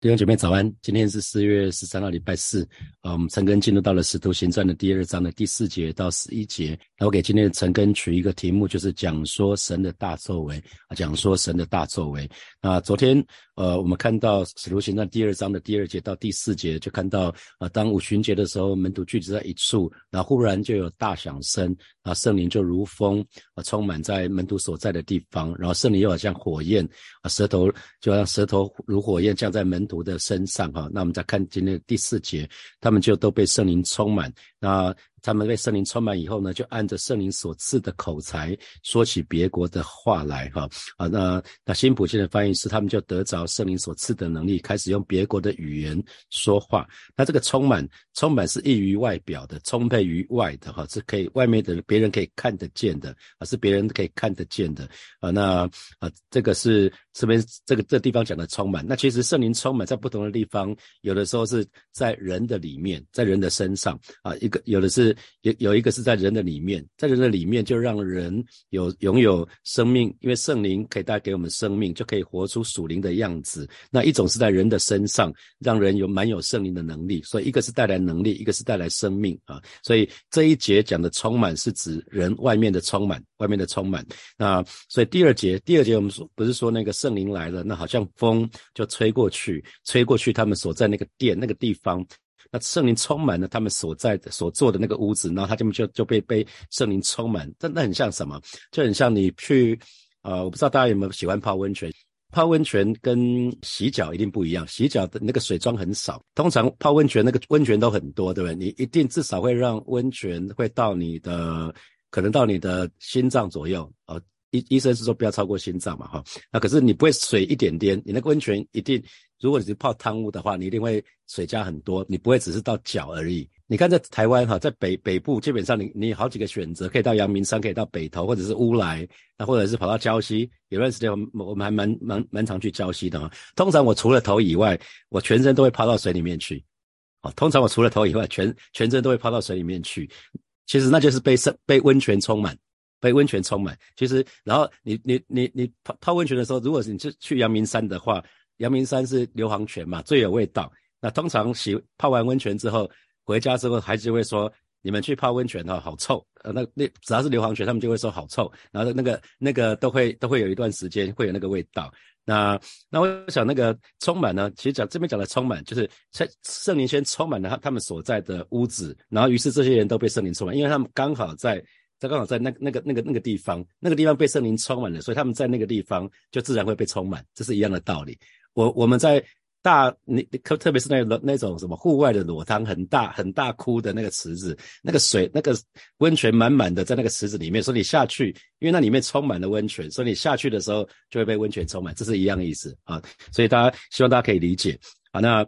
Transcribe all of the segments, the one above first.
弟兄姐妹早安，今天是四月十三号，礼拜四。啊，我们陈根进入到了《使徒行传》的第二章的第四节到十一节。那我给今天的陈根取一个题目，就是讲说神的大作为啊，讲说神的大作为。那昨天呃，我们看到《使徒行传》第二章的第二节到第四节，就看到啊，当五旬节的时候，门徒聚集在一处，然后忽然就有大响声，啊，圣灵就如风啊，充满在门徒所在的地方，然后圣灵又好像火焰啊，舌头就像舌头如火焰降在门。徒的身上哈，那我们再看今天的第四节，他们就都被圣灵充满。那他们被圣灵充满以后呢，就按着圣灵所赐的口才说起别国的话来哈啊。那那新普京的翻译是，他们就得着圣灵所赐的能力，开始用别国的语言说话。那这个充满，充满是溢于外表的，充沛于外的哈，是可以外面的别人可以看得见的啊，是别人可以看得见的啊。那啊，这个是这边这个这地方讲的充满。那其实圣灵充满在不同的地方，有的时候是在人的里面，在人的身上啊一。个有的是有有一个是在人的里面，在人的里面就让人有拥有生命，因为圣灵可以带给我们生命，就可以活出属灵的样子。那一种是在人的身上，让人有蛮有圣灵的能力。所以一个是带来能力，一个是带来生命啊。所以这一节讲的充满是指人外面的充满，外面的充满。那所以第二节，第二节我们说不是说那个圣圣灵来了，那好像风就吹过去，吹过去他们所在那个殿那个地方。那圣灵充满了他们所在、所做的那个屋子，然后他们就就被被圣灵充满。这那很像什么？就很像你去，呃，我不知道大家有没有喜欢泡温泉？泡温泉跟洗脚一定不一样，洗脚的那个水装很少，通常泡温泉那个温泉都很多，对不对？你一定至少会让温泉会到你的，可能到你的心脏左右啊。医医生是说不要超过心脏嘛，哈。那可是你不会水一点点，你那个温泉一定。如果你是泡汤屋的话，你一定会水加很多，你不会只是到脚而已。你看在台湾哈，在北北部基本上你你好几个选择，可以到阳明山，可以到北投，或者是乌来，那或者是跑到礁溪。有段时间我们我们还蛮蛮蛮常去礁溪的啊。通常我除了头以外，我全身都会泡到水里面去。哦，通常我除了头以外，全全身都会泡到水里面去。其实那就是被生被温泉充满，被温泉充满。其实然后你你你你泡泡温泉的时候，如果是你去去阳明山的话。阳明山是硫磺泉嘛，最有味道。那通常洗泡完温泉之后，回家之后，孩子就会说：“你们去泡温泉哈，好臭。”呃，那那只要是硫磺泉，他们就会说好臭。然后那个那个都会都会有一段时间会有那个味道。那那我想那个充满呢，其实讲这边讲的充满，就是圣圣灵先充满了他他们所在的屋子，然后于是这些人都被圣灵充满，因为他们刚好在他刚好在那那个那个那个地方，那个地方被圣灵充满了，所以他们在那个地方就自然会被充满，这是一样的道理。我我们在大你特特别是那那种什么户外的裸汤，很大很大窟的那个池子，那个水那个温泉满满的在那个池子里面，所以你下去，因为那里面充满了温泉，所以你下去的时候就会被温泉充满，这是一样的意思啊。所以大家希望大家可以理解啊。那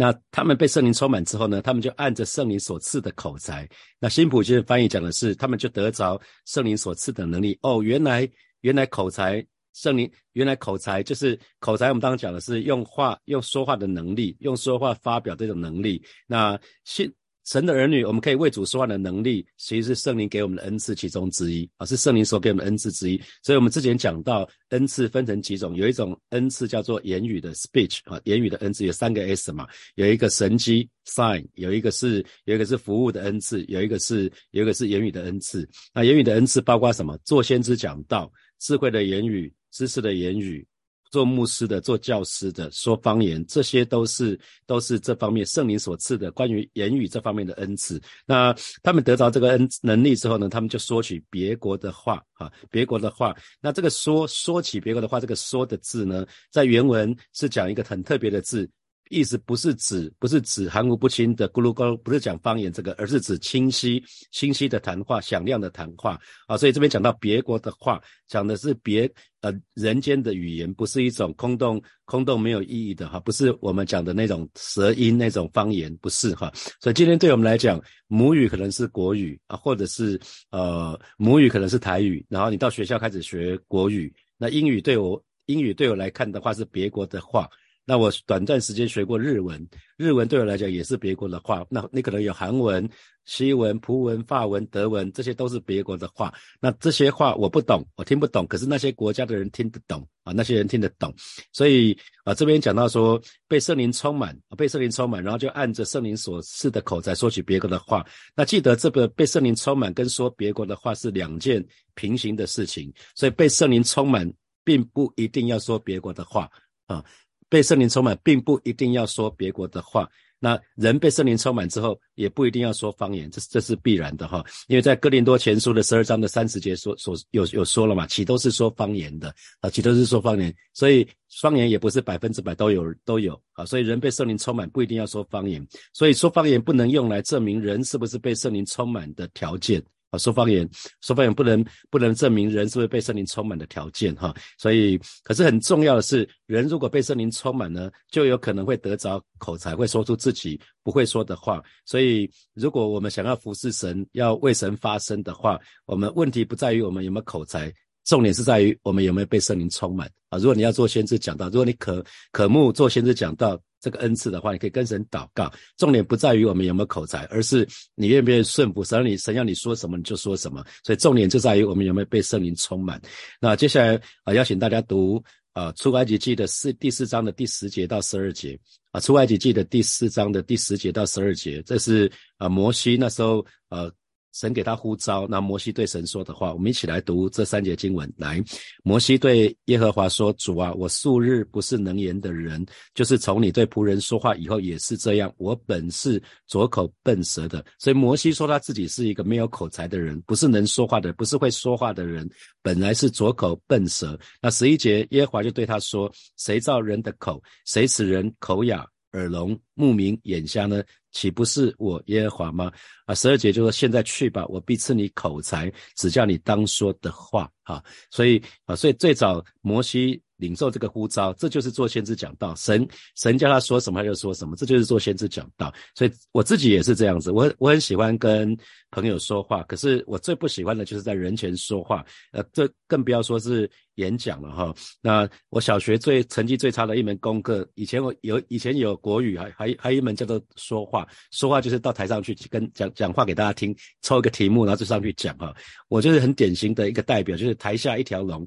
那他们被圣灵充满之后呢，他们就按着圣灵所赐的口才。那新普京翻译讲的是，他们就得着圣灵所赐的能力。哦，原来原来口才。圣灵原来口才就是口才，我们刚刚讲的是用话、用说话的能力，用说话发表这种能力。那新神的儿女，我们可以为主说话的能力，其实是圣灵给我们的恩赐其中之一啊，是圣灵所给我们的恩赐之一。所以我们之前讲到恩赐分成几种，有一种恩赐叫做言语的 speech 啊，言语的恩赐有三个 S 嘛，有一个神机 sign，有一个是有一个是服务的恩赐，有一个是有一个是言语的恩赐。那言语的恩赐包括什么？做先知讲道，智慧的言语。知识的言语，做牧师的、做教师的、说方言，这些都是都是这方面圣灵所赐的关于言语这方面的恩赐。那他们得着这个恩能力之后呢，他们就说起别国的话，啊，别国的话。那这个说说起别国的话，这个说的字呢，在原文是讲一个很特别的字。意思不是指不是指含糊不清的咕噜咕噜，不是讲方言这个，而是指清晰清晰的谈话，响亮的谈话啊。所以这边讲到别国的话，讲的是别呃人间的语言，不是一种空洞空洞没有意义的哈，不是我们讲的那种舌音那种方言，不是哈。所以今天对我们来讲，母语可能是国语啊，或者是呃母语可能是台语，然后你到学校开始学国语，那英语对我英语对我来看的话是别国的话。那我短暂时间学过日文，日文对我来讲也是别国的话。那你可能有韩文、西文、葡文、法文、德文，这些都是别国的话。那这些话我不懂，我听不懂，可是那些国家的人听得懂啊，那些人听得懂。所以啊，这边讲到说被圣灵充满，被圣灵充满，然后就按着圣灵所赐的口才说起别国的话。那记得这个被圣灵充满跟说别国的话是两件平行的事情，所以被圣灵充满并不一定要说别国的话啊。被圣灵充满，并不一定要说别国的话。那人被圣灵充满之后，也不一定要说方言，这这是必然的哈。因为在哥林多前书的十二章的三十节说所有有说了嘛，岂都是说方言的啊？岂都是说方言，所以方言也不是百分之百都有都有啊。所以人被圣灵充满，不一定要说方言。所以说方言不能用来证明人是不是被圣灵充满的条件。啊，说方言，说方言不能不能证明人是不是被圣灵充满的条件哈，所以可是很重要的是，人如果被圣灵充满呢，就有可能会得着口才，会说出自己不会说的话。所以，如果我们想要服侍神，要为神发声的话，我们问题不在于我们有没有口才，重点是在于我们有没有被圣灵充满啊。如果你要做先知讲道，如果你可可慕做先知讲道。这个恩赐的话，你可以跟神祷告。重点不在于我们有没有口才，而是你愿不愿意顺服神。你神要你说什么，你就说什么。所以重点就在于我们有没有被圣灵充满。那接下来啊，邀请大家读啊出埃及记的四第四章的第十节到十二节啊，出埃及记的第四章的第十节到十二节，这是啊摩西那时候呃。神给他呼召，那摩西对神说的话，我们一起来读这三节经文。来，摩西对耶和华说：“主啊，我素日不是能言的人，就是从你对仆人说话以后也是这样。我本是左口笨舌的。”所以摩西说他自己是一个没有口才的人，不是能说话的，不是会说话的人，本来是左口笨舌。那十一节，耶和华就对他说：“谁造人的口？谁使人口哑？”耳聋、目明、眼瞎呢？岂不是我耶和华吗？啊，十二节就说：现在去吧，我必赐你口才，只叫你当说的话。哈，所以啊，所以最早摩西。领受这个呼召，这就是做先知讲道。神神叫他说什么他就说什么，这就是做先知讲道。所以我自己也是这样子，我我很喜欢跟朋友说话，可是我最不喜欢的就是在人前说话。呃，这更不要说是演讲了哈。那我小学最成绩最差的一门功课，以前我有以前有国语，还还还有一门叫做说话。说话就是到台上去跟讲讲话给大家听，抽一个题目然后就上去讲哈。我就是很典型的一个代表，就是台下一条龙。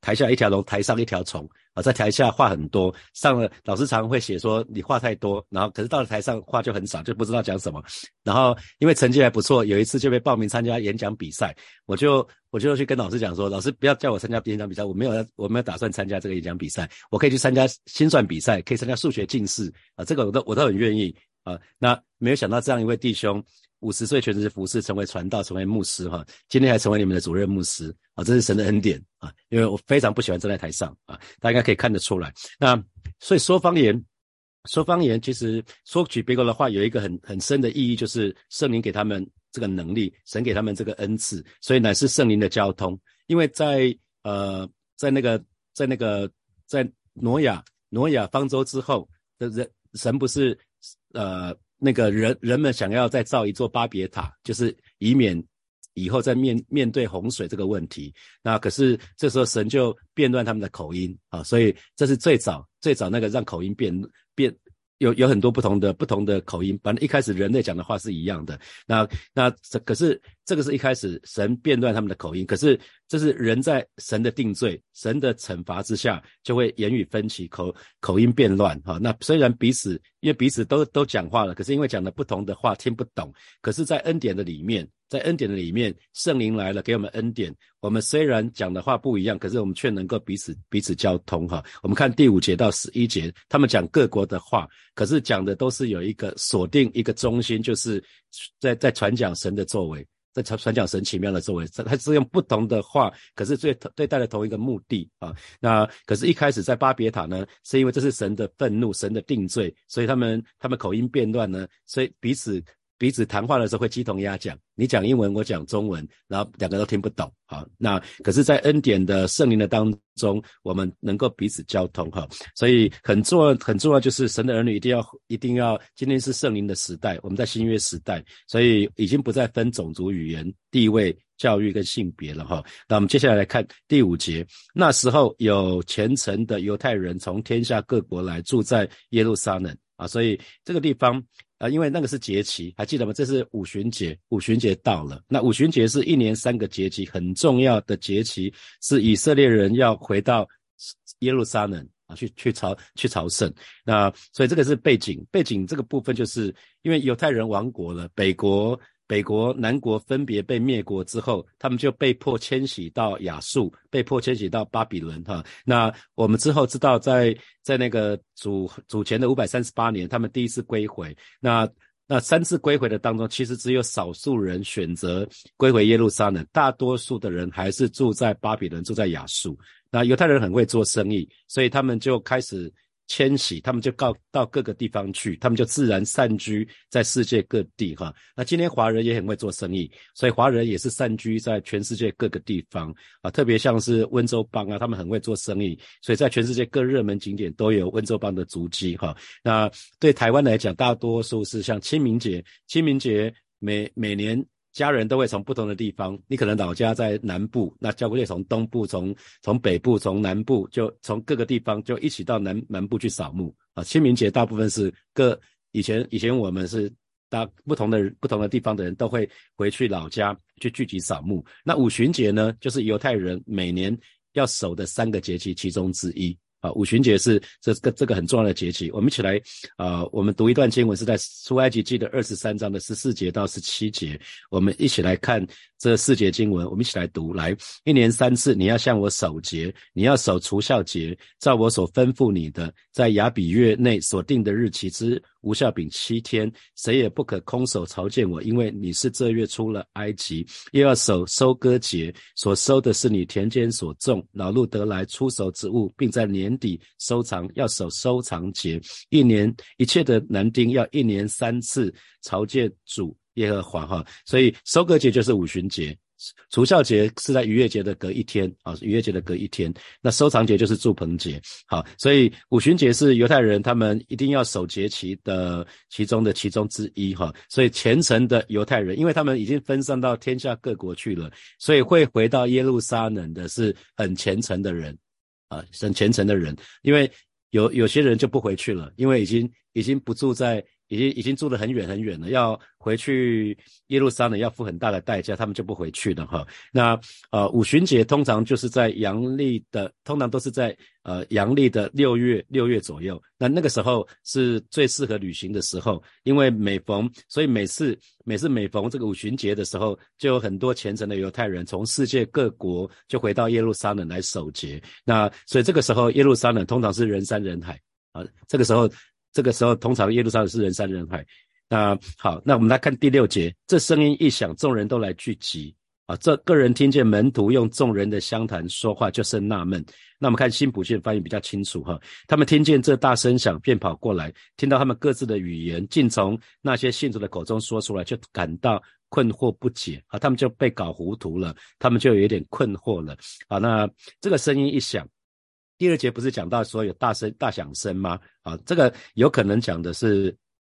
台下一条龙，台上一条虫啊，在台下话很多，上了老师常会写说你话太多，然后可是到了台上话就很少，就不知道讲什么。然后因为成绩还不错，有一次就被报名参加演讲比赛，我就我就去跟老师讲说，老师不要叫我参加演讲比赛，我没有我没有打算参加这个演讲比赛，我可以去参加心算比赛，可以参加数学竞试啊，这个我都我都很愿意啊。那没有想到这样一位弟兄。五十岁全职服侍，成为传道，成为牧师，哈，今天还成为你们的主任牧师，啊，这是神的恩典啊！因为我非常不喜欢站在台上啊，大家应该可以看得出来。那所以说方言，说方言，其实说起别国的话，有一个很很深的意义，就是圣灵给他们这个能力，神给他们这个恩赐，所以乃是圣灵的交通。因为在呃，在那个在那个在挪亚挪亚方舟之后的人，神不是呃。那个人人们想要再造一座巴别塔，就是以免以后再面面对洪水这个问题。那可是这时候神就变乱他们的口音啊，所以这是最早最早那个让口音变变。有有很多不同的不同的口音，反正一开始人类讲的话是一样的。那那这可是这个是一开始神变乱他们的口音，可是这是人在神的定罪、神的惩罚之下，就会言语分歧、口口音变乱。哈，那虽然彼此因为彼此都都讲话了，可是因为讲的不同的话听不懂。可是，在恩典的里面。在恩典的里面，圣灵来了，给我们恩典。我们虽然讲的话不一样，可是我们却能够彼此彼此交通。哈，我们看第五节到十一节，他们讲各国的话，可是讲的都是有一个锁定一个中心，就是在在传讲神的作为，在传传讲神奇妙的作为。他是用不同的话，可是最对带了同一个目的啊。那可是，一开始在巴别塔呢，是因为这是神的愤怒，神的定罪，所以他们他们口音变乱呢，所以彼此。彼此谈话的时候会鸡同鸭讲，你讲英文，我讲中文，然后两个都听不懂。好，那可是，在恩典的圣灵的当中，我们能够彼此交通。哈，所以很重要，很重要就是神的儿女一定要，一定要。今天是圣灵的时代，我们在新约时代，所以已经不再分种族、语言、地位、教育跟性别了。哈，那我们接下来来看第五节。那时候有虔诚的犹太人从天下各国来住在耶路撒冷啊，所以这个地方。啊，因为那个是节期，还记得吗？这是五旬节，五旬节到了。那五旬节是一年三个节期，很重要的节期，是以色列人要回到耶路撒冷啊，去去朝去朝圣。那所以这个是背景，背景这个部分就是因为犹太人亡国了，北国。北国、南国分别被灭国之后，他们就被迫迁徙到亚述，被迫迁徙到巴比伦。哈，那我们之后知道，在在那个主主前的五百三十八年，他们第一次归回。那那三次归回的当中，其实只有少数人选择归回耶路撒冷，大多数的人还是住在巴比伦，住在亚述。那犹太人很会做生意，所以他们就开始。迁徙，他们就到到各个地方去，他们就自然散居在世界各地哈。那今天华人也很会做生意，所以华人也是散居在全世界各个地方啊。特别像是温州帮啊，他们很会做生意，所以在全世界各热门景点都有温州帮的足迹哈。那对台湾来讲，大多数是像清明节，清明节每每年。家人都会从不同的地方，你可能老家在南部，那教会从东部、从从北部、从南部，就从各个地方就一起到南南部去扫墓啊。清明节大部分是各以前以前我们是大不同的不同的地方的人都会回去老家去聚集扫墓。那五旬节呢，就是犹太人每年要守的三个节气其中之一。啊，五旬节是这个这个很重要的节气，我们一起来啊，我们读一段经文，是在出埃及记的二十三章的十四节到十七节，我们一起来看。这四节经文，我们一起来读。来，一年三次，你要向我守节，你要守除孝节，照我所吩咐你的，在雅比月内所定的日期之无效饼七天，谁也不可空手朝见我，因为你是这月出了埃及。又要守收割节，所收的是你田间所种、老路得来出手之物，并在年底收藏。要守收藏节，一年一切的男丁要一年三次朝见主。耶和华哈，所以收割节就是五旬节，除孝节是在逾越节的隔一天啊，逾越节的隔一天。那收藏节就是祝棚节，好，所以五旬节是犹太人他们一定要守节期的其中的其中之一哈。所以虔诚的犹太人，因为他们已经分散到天下各国去了，所以会回到耶路撒冷的是很虔诚的人啊，很虔诚的人。因为有有些人就不回去了，因为已经已经不住在。已经已经住得很远很远了，要回去耶路撒冷要付很大的代价，他们就不回去了哈。那呃五旬节通常就是在阳历的，通常都是在呃阳历的六月六月左右。那那个时候是最适合旅行的时候，因为每逢所以每次每次每逢这个五旬节的时候，就有很多虔诚的犹太人从世界各国就回到耶路撒冷来守节。那所以这个时候耶路撒冷通常是人山人海啊，这个时候。这个时候，通常耶路撒冷是人山人海。那好，那我们来看第六节，这声音一响，众人都来聚集啊。这个人听见门徒用众人的相谈说话，就生纳闷。那我们看新普逊翻译比较清楚哈。他们听见这大声响，便跑过来，听到他们各自的语言，竟从那些信徒的口中说出来，就感到困惑不解啊。他们就被搞糊涂了，他们就有点困惑了啊。那这个声音一响。第二节不是讲到说有大声大响声吗？啊，这个有可能讲的是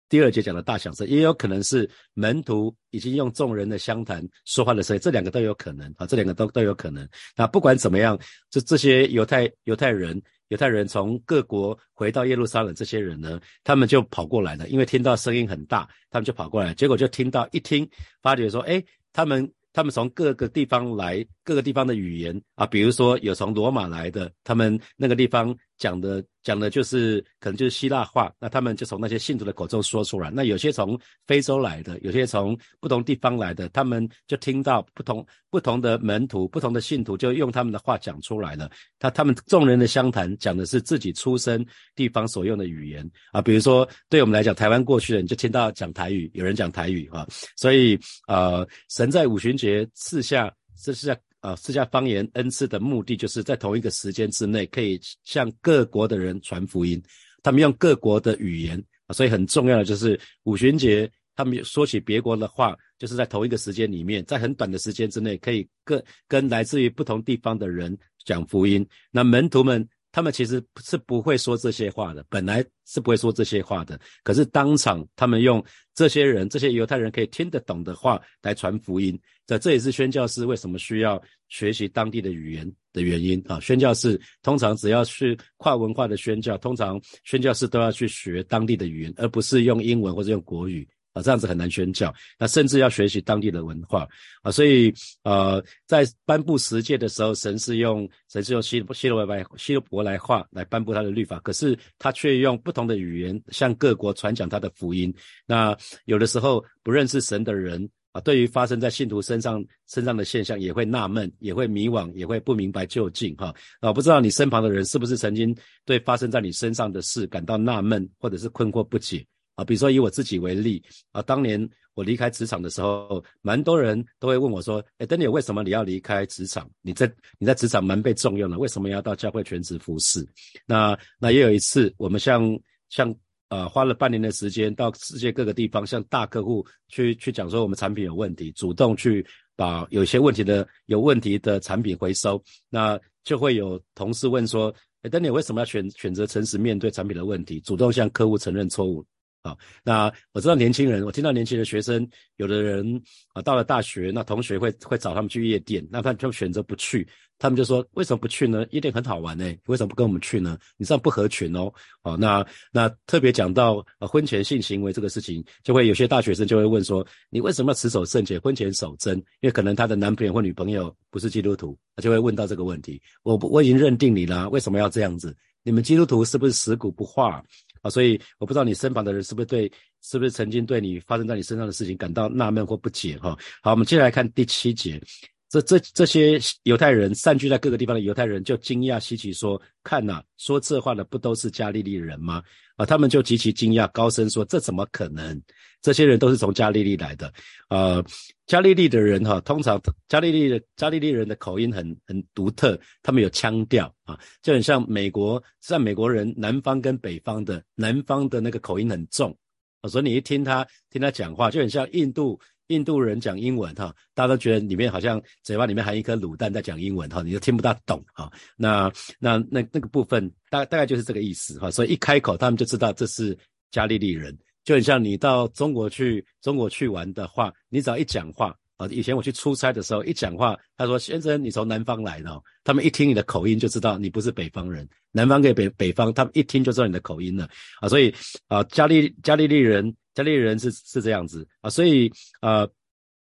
第二节讲的大响声，也有可能是门徒已经用众人的相谈说话的声音，这两个都有可能啊，这两个都都有可能。那不管怎么样，这这些犹太犹太人犹太人从各国回到耶路撒冷，这些人呢，他们就跑过来了，因为听到声音很大，他们就跑过来，结果就听到一听，发觉说，哎，他们。他们从各个地方来，各个地方的语言啊，比如说有从罗马来的，他们那个地方讲的。讲的就是可能就是希腊话，那他们就从那些信徒的口中说出来。那有些从非洲来的，有些从不同地方来的，他们就听到不同不同的门徒、不同的信徒就用他们的话讲出来了。他他们众人的相谈讲的是自己出生地方所用的语言啊，比如说对我们来讲，台湾过去的人就听到讲台语，有人讲台语啊，所以呃，神在五旬节赐下这是在。啊，四下方言恩赐的目的，就是在同一个时间之内，可以向各国的人传福音。他们用各国的语言啊，所以很重要的就是五旬节他们说起别国的话，就是在同一个时间里面，在很短的时间之内，可以跟跟来自于不同地方的人讲福音。那门徒们。他们其实是不会说这些话的，本来是不会说这些话的。可是当场，他们用这些人、这些犹太人可以听得懂的话来传福音。这这也是宣教师为什么需要学习当地的语言的原因啊！宣教士通常只要去跨文化的宣教，通常宣教士都要去学当地的语言，而不是用英文或者用国语。啊，这样子很难宣教，那甚至要学习当地的文化啊，所以呃，在颁布十诫的时候，神是用神是用希希罗来希罗伯来话来颁布他的律法，可是他却用不同的语言向各国传讲他的福音。那有的时候不认识神的人啊，对于发生在信徒身上身上的现象，也会纳闷，也会迷惘，也会不明白究竟哈。啊，不知道你身旁的人是不是曾经对发生在你身上的事感到纳闷，或者是困惑不解。啊，比如说以我自己为例，啊，当年我离开职场的时候，蛮多人都会问我说：“哎，等你为什么你要离开职场？你在你在职场蛮被重用的，为什么要到教会全职服侍？”那那也有一次，我们像像呃花了半年的时间到世界各个地方，向大客户去去讲说我们产品有问题，主动去把有些问题的有问题的产品回收，那就会有同事问说：“哎，等你为什么要选选择诚实面对产品的问题，主动向客户承认错误？”好，那我知道年轻人，我听到年轻的学生，有的人啊，到了大学，那同学会会找他们去夜店，那他就选择不去，他们就说为什么不去呢？夜店很好玩呢，为什么不跟我们去呢？你这样不合群哦。好，那那特别讲到婚前性行为这个事情，就会有些大学生就会问说，你为什么要持守圣洁，婚前守贞？因为可能他的男朋友或女朋友不是基督徒，他就会问到这个问题。我我已经认定你了，为什么要这样子？你们基督徒是不是死骨不化？所以我不知道你身旁的人是不是对，是不是曾经对你发生在你身上的事情感到纳闷或不解哈。好，我们接下来看第七节，这这这些犹太人散居在各个地方的犹太人就惊讶稀奇说：“看呐，说这话的不都是加利利人吗？”啊，他们就极其惊讶，高声说：“这怎么可能？这些人都是从加利利来的。”呃，加利利的人哈，通常加利利的加利利人的口音很很独特，他们有腔调啊，就很像美国，像美国人南方跟北方的南方的那个口音很重啊，所以你一听他听他讲话，就很像印度。印度人讲英文哈，大家都觉得里面好像嘴巴里面含一颗卤蛋在讲英文哈，你就听不大懂哈。那那那那个部分大大概就是这个意思哈，所以一开口他们就知道这是加利利人，就很像你到中国去中国去玩的话，你只要一讲话啊，以前我去出差的时候一讲话，他说先生你从南方来的，他们一听你的口音就知道你不是北方人，南方给北北方，他们一听就知道你的口音了啊，所以啊加利加利利人。加利人是是这样子啊，所以呃，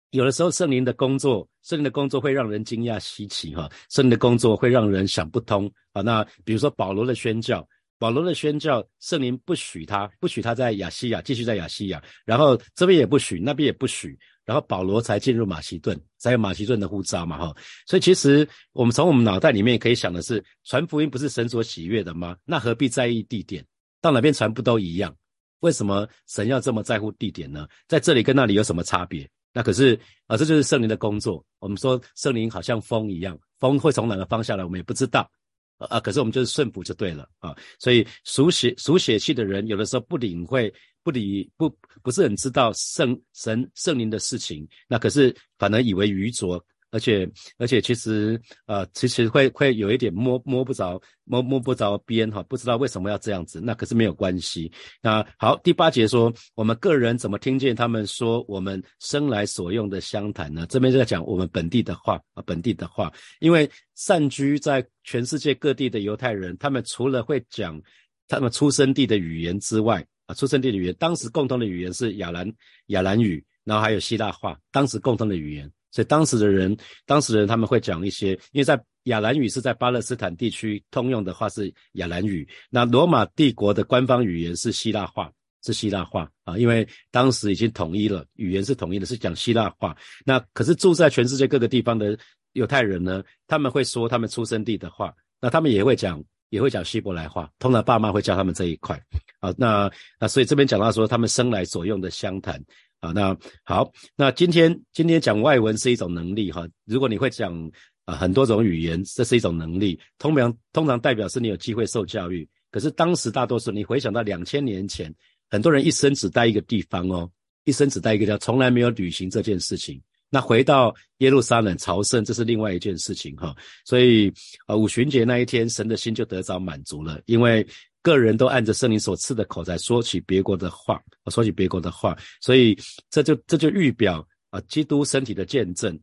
有的时候圣灵的工作，圣灵的工作会让人惊讶稀奇哈，圣灵的工作会让人想不通啊。那比如说保罗的宣教，保罗的宣教，圣灵不许他，不许他在亚细亚继续在亚细亚，然后这边也不许，那边也不许，然后保罗才进入马其顿，才有马其顿的护照嘛哈。所以其实我们从我们脑袋里面可以想的是，传福音不是神所喜悦的吗？那何必在意地点？到哪边传不都一样？为什么神要这么在乎地点呢？在这里跟那里有什么差别？那可是啊，这就是圣灵的工作。我们说圣灵好像风一样，风会从哪个方向来，我们也不知道啊。可是我们就是顺服就对了啊。所以属血属血气的人，有的时候不领会、不理、不不是很知道圣神圣灵的事情，那可是反而以为愚拙。而且而且其实呃其实会会有一点摸摸不着摸摸不着边哈，不知道为什么要这样子，那可是没有关系。那好，第八节说我们个人怎么听见他们说我们生来所用的相谈呢？这边就在讲我们本地的话啊，本地的话，因为散居在全世界各地的犹太人，他们除了会讲他们出生地的语言之外啊，出生地的语言，当时共同的语言是亚兰亚兰语，然后还有希腊话，当时共同的语言。所以当时的人，当时人他们会讲一些，因为在亚兰语是在巴勒斯坦地区通用的话是亚兰语，那罗马帝国的官方语言是希腊话，是希腊话啊，因为当时已经统一了，语言是统一的，是讲希腊话。那可是住在全世界各个地方的犹太人呢，他们会说他们出生地的话，那他们也会讲，也会讲希伯来话，通常爸妈会教他们这一块啊。那那所以这边讲到说他们生来所用的相谈。啊，那好，那今天今天讲外文是一种能力哈。如果你会讲啊很多种语言，这是一种能力，通常通常代表是你有机会受教育。可是当时大多数，你回想到两千年前，很多人一生只待一个地方哦，一生只待一个家，从来没有旅行这件事情。那回到耶路撒冷朝圣，这是另外一件事情哈。所以啊，五旬节那一天，神的心就得着满足了，因为个人都按着圣灵所赐的口才说起别国的话，说起别国的话，所以这就这就预表啊，基督身体的见证，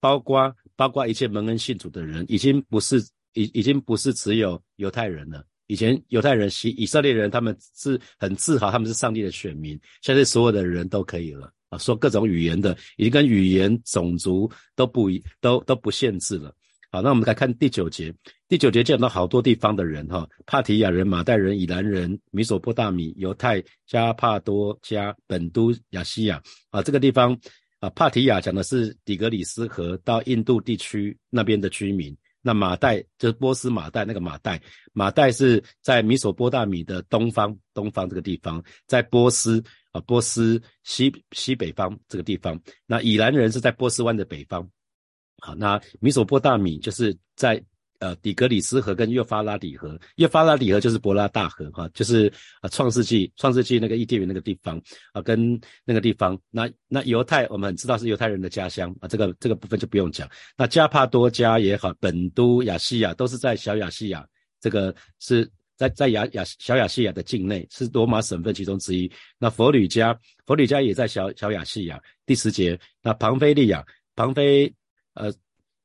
包括包括一切蒙恩信主的人，已经不是已已经不是只有犹太人了。以前犹太人、以以色列人，他们是很自豪，他们是上帝的选民。现在所有的人都可以了啊，说各种语言的，已经跟语言、种族都不，都都不限制了。好，那我们来看第九节。第九节讲到好多地方的人哈，帕提亚人、马代人、以兰人、米索波大米、犹太、加帕多加、本都、亚西亚啊，这个地方啊，帕提亚讲的是底格里斯河到印度地区那边的居民。那马代就是波斯马代，那个马代，马代是在米索波大米的东方，东方这个地方，在波斯啊，波斯西西北方这个地方。那以兰人是在波斯湾的北方。好，那米索波大米就是在。呃，底格里斯河跟约法拉底河，约法拉底河就是伯拉大河哈，就是啊创世纪创世纪那个伊甸园那个地方啊，跟那个地方，那那犹太我们知道是犹太人的家乡啊，这个这个部分就不用讲。那加帕多加也好，本都亚细亚都是在小亚细亚，这个是在在亚亚小亚细亚的境内，是罗马省份其中之一。那佛吕加佛吕加也在小小亚细亚。第十节，那庞菲利亚庞菲呃。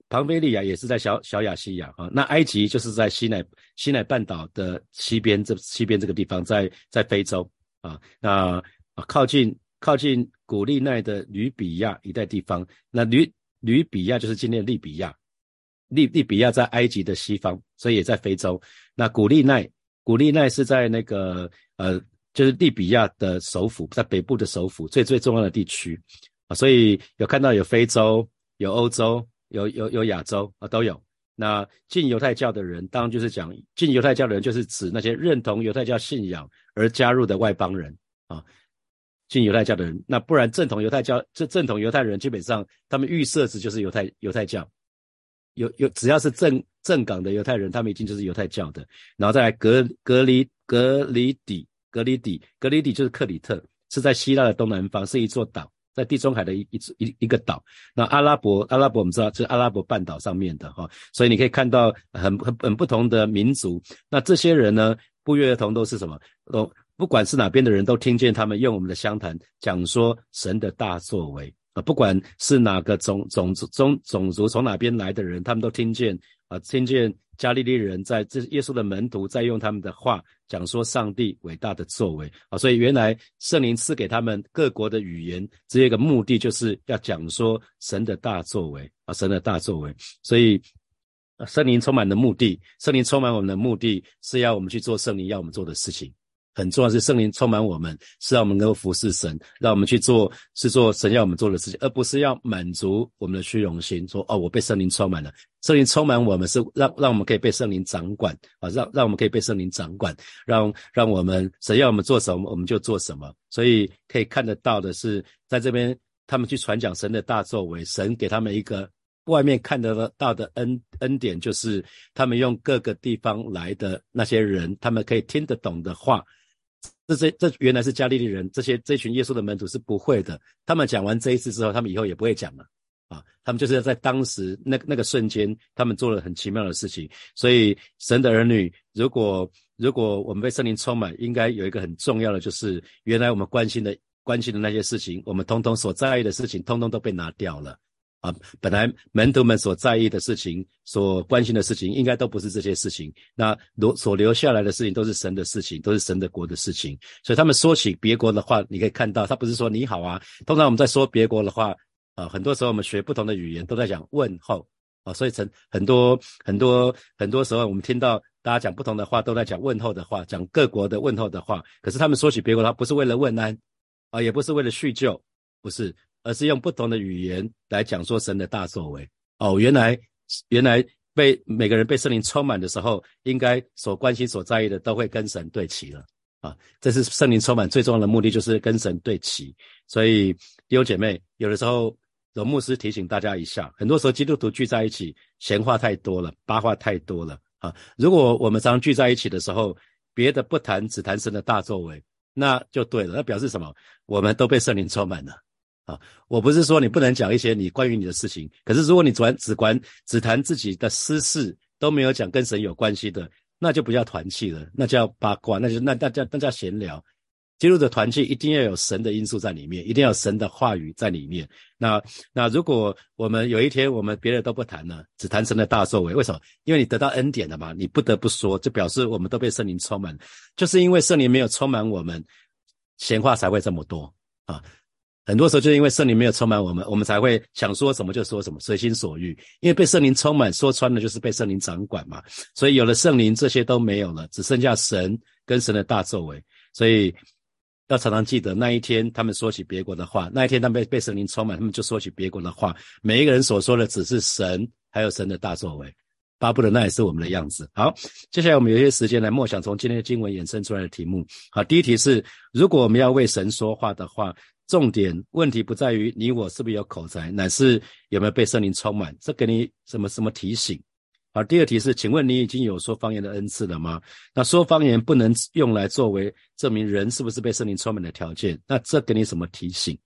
庞菲利亚也是在小小亚细亚啊，那埃及就是在西奈西奈半岛的西边，这西边这个地方在在非洲啊，那靠近靠近古利奈的吕比亚一带地方，那吕吕比亚就是今天的利比亚，利利比亚在埃及的西方，所以也在非洲。那古利奈古利奈是在那个呃，就是利比亚的首府，在北部的首府最最重要的地区啊，所以有看到有非洲有欧洲。有有有亚洲啊都有，那进犹太教的人，当然就是讲进犹太教的人，就是指那些认同犹太教信仰而加入的外邦人啊。进犹太教的人，那不然正统犹太教这正统犹太人基本上他们预设值就是犹太犹太教，有有只要是正正港的犹太人，他们一定就是犹太教的。然后再来格格里格里底格里底格里底就是克里特，是在希腊的东南方，是一座岛。在地中海的一一一一个岛，那阿拉伯阿拉伯我们知道是阿拉伯半岛上面的哈，所以你可以看到很很很不同的民族。那这些人呢，不约而同都是什么？都不管是哪边的人都听见他们用我们的湘潭讲说神的大作为啊，不管是哪个种种族种种族从哪边来的人，他们都听见啊，听见。加利利人在这耶稣的门徒在用他们的话讲说上帝伟大的作为啊，所以原来圣灵赐给他们各国的语言，只有一个目的，就是要讲说神的大作为啊，神的大作为。所以圣灵充满的目的，圣灵充满我们的目的是要我们去做圣灵要我们做的事情。很重要是圣灵充满我们，是让我们能够服侍神，让我们去做是做神要我们做的事情，而不是要满足我们的虚荣心。说哦，我被圣灵充满了，圣灵充满我们是让让我们可以被圣灵掌管啊，让让我们可以被圣灵掌管，让让我们神要我们做什么我们就做什么。所以可以看得到的是，在这边他们去传讲神的大作为，神给他们一个外面看得到的恩恩典，就是他们用各个地方来的那些人，他们可以听得懂的话。这这这原来是加利利人，这些这群耶稣的门徒是不会的。他们讲完这一次之后，他们以后也不会讲了啊。他们就是要在当时那那个瞬间，他们做了很奇妙的事情。所以神的儿女，如果如果我们被圣灵充满，应该有一个很重要的，就是原来我们关心的关心的那些事情，我们通通所在意的事情，通通都被拿掉了。啊，本来门徒们所在意的事情、所关心的事情，应该都不是这些事情。那留所留下来的事情，都是神的事情，都是神的国的事情。所以他们说起别国的话，你可以看到，他不是说你好啊。通常我们在说别国的话，啊，很多时候我们学不同的语言，都在讲问候啊。所以成很多很多很多时候，我们听到大家讲不同的话，都在讲问候的话，讲各国的问候的话。可是他们说起别国，他不是为了问安啊，也不是为了叙旧，不是。而是用不同的语言来讲说神的大作为哦，原来原来被每个人被圣灵充满的时候，应该所关心所在意的都会跟神对齐了啊！这是圣灵充满最重要的目的，就是跟神对齐。所以弟兄姐妹，有的时候有牧师提醒大家一下，很多时候基督徒聚在一起，闲话太多了，八卦太多了啊！如果我们常聚在一起的时候，别的不谈，只谈神的大作为，那就对了。那表示什么？我们都被圣灵充满了啊！我不是说你不能讲一些你关于你的事情，可是如果你只只管只谈自己的私事，都没有讲跟神有关系的，那就不叫团契了，那叫八卦，那就那那叫那叫闲聊。基督的团契一定要有神的因素在里面，一定要有神的话语在里面。那那如果我们有一天我们别的都不谈了，只谈神的大作为，为什么？因为你得到恩典了嘛，你不得不说，就表示我们都被圣灵充满。就是因为圣灵没有充满我们，闲话才会这么多啊。很多时候就因为圣灵没有充满我们，我们才会想说什么就说什么，随心所欲。因为被圣灵充满，说穿了就是被圣灵掌管嘛。所以有了圣灵，这些都没有了，只剩下神跟神的大作为。所以。要常常记得那一天，他们说起别国的话，那一天他们被被圣灵充满，他们就说起别国的话。每一个人所说的只是神，还有神的大作为。巴不得那也是我们的样子。好，接下来我们有一些时间来默想从今天的经文衍生出来的题目。好，第一题是：如果我们要为神说话的话，重点问题不在于你我是不是有口才，乃是有没有被圣灵充满。这给你什么什么提醒？好，第二题是，请问你已经有说方言的恩赐了吗？那说方言不能用来作为证明人是不是被圣灵充满的条件，那这给你什么提醒？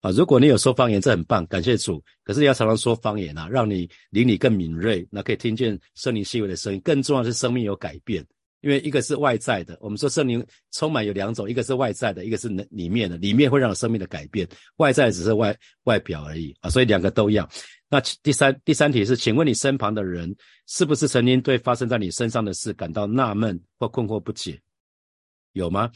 啊，如果你有说方言，这很棒，感谢主。可是要常常说方言啊，让你灵里更敏锐，那可以听见圣灵细微的声音。更重要是，生命有改变。因为一个是外在的，我们说圣灵充满有两种，一个是外在的，一个是里面的。里面会让生命的改变，外在只是外外表而已啊，所以两个都要。那第三第三题是，请问你身旁的人是不是曾经对发生在你身上的事感到纳闷或困惑不解？有吗？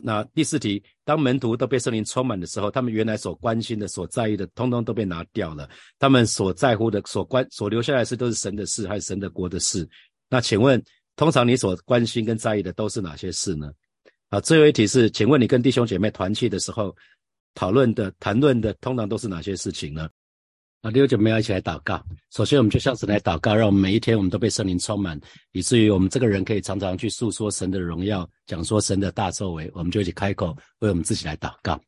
那第四题，当门徒都被圣灵充满的时候，他们原来所关心的、所在意的，通通都被拿掉了。他们所在乎的、所关、所留下来的事，都是神的事，还是神的国的事？那请问？通常你所关心跟在意的都是哪些事呢？啊，最后一题是，请问你跟弟兄姐妹团契的时候，讨论的、谈论的，通常都是哪些事情呢？啊，弟兄姐妹要一起来祷告。首先，我们就向神来祷告，让我们每一天我们都被圣灵充满，以至于我们这个人可以常常去诉说神的荣耀，讲说神的大作为。我们就一起开口为我们自己来祷告。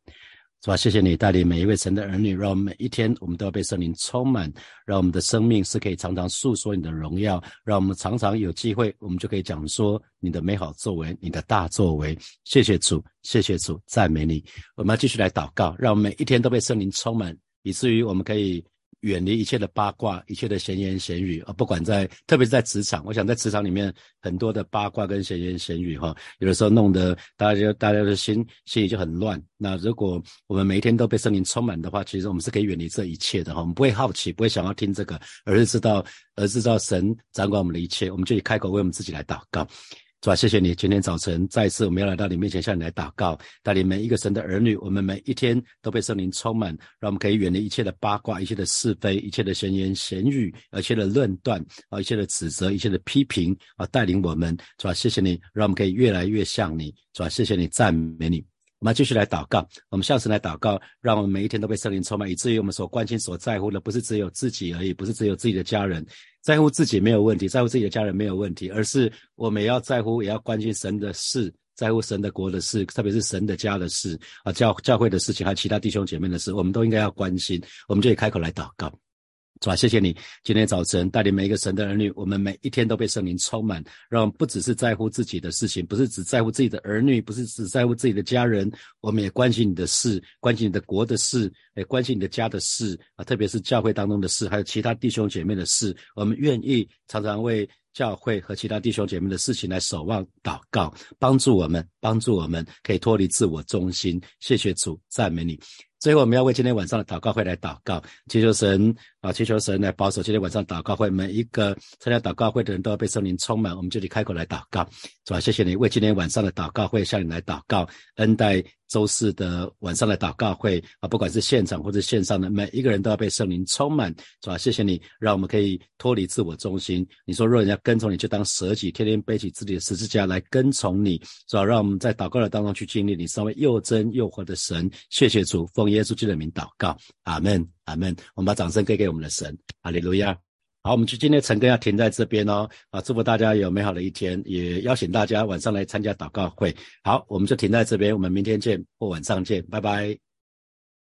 是吧？谢谢你带领每一位神的儿女，让我们每一天我们都要被圣灵充满，让我们的生命是可以常常诉说你的荣耀，让我们常常有机会，我们就可以讲说你的美好作为，你的大作为。谢谢主，谢谢主，赞美你。我们要继续来祷告，让我们每一天都被圣灵充满，以至于我们可以。远离一切的八卦，一切的闲言闲语啊！不管在，特别是在职场，我想在职场里面很多的八卦跟闲言闲语哈，有的时候弄得大家就大家的心心里就很乱。那如果我们每一天都被圣灵充满的话，其实我们是可以远离这一切的哈。我们不会好奇，不会想要听这个，而是知道，而是知道神掌管我们的一切。我们就以开口为我们自己来祷告。主啊，谢谢你！今天早晨再一次，我们要来到你面前，向你来祷告，带领每一个神的儿女，我们每一天都被圣灵充满，让我们可以远离一切的八卦、一切的是非、一切的闲言闲语、一切的论断啊、一切的指责、一切的批评啊，带领我们，主啊，谢谢你，让我们可以越来越像你，主啊，谢谢你，赞美你。我们继续来祷告，我们向神来祷告，让我们每一天都被圣灵充满，以至于我们所关心、所在乎的，不是只有自己而已，不是只有自己的家人。在乎自己没有问题，在乎自己的家人没有问题，而是我们也要在乎，也要关心神的事，在乎神的国的事，特别是神的家的事啊，教教会的事情，还有其他弟兄姐妹的事，我们都应该要关心。我们就以开口来祷告。是吧？谢谢你今天早晨带领每一个神的儿女，我们每一天都被圣灵充满，让不只是在乎自己的事情，不是只在乎自己的儿女，不是只在乎自己的家人，我们也关心你的事，关心你的国的事，也关心你的家的事啊，特别是教会当中的事，还有其他弟兄姐妹的事，我们愿意常常为教会和其他弟兄姐妹的事情来守望祷告，帮助我们，帮助我们可以脱离自我中心。谢谢主，赞美你。最后，我们要为今天晚上的祷告会来祷告，祈求神啊，祈求神来保守今天晚上祷告会，每一个参加祷告会的人都要被圣灵充满。我们这里开口来祷告，是吧？谢谢你为今天晚上的祷告会向你来祷告，恩待周四的晚上的祷告会啊，不管是现场或者线上的，每一个人都要被圣灵充满，是吧？谢谢你，让我们可以脱离自我中心。你说，若人家跟从你，就当舍己，天天背起自己的十字架来跟从你，是吧？让我们在祷告的当中去经历你稍微又真又活的神。谢谢主，奉。耶稣基督的名祷告，阿门，阿门。我们把掌声给给我们的神，阿利路亚。好，我们就今天晨更要停在这边哦。啊，祝福大家有美好的一天，也邀请大家晚上来参加祷告会。好，我们就停在这边，我们明天见或晚上见，拜拜。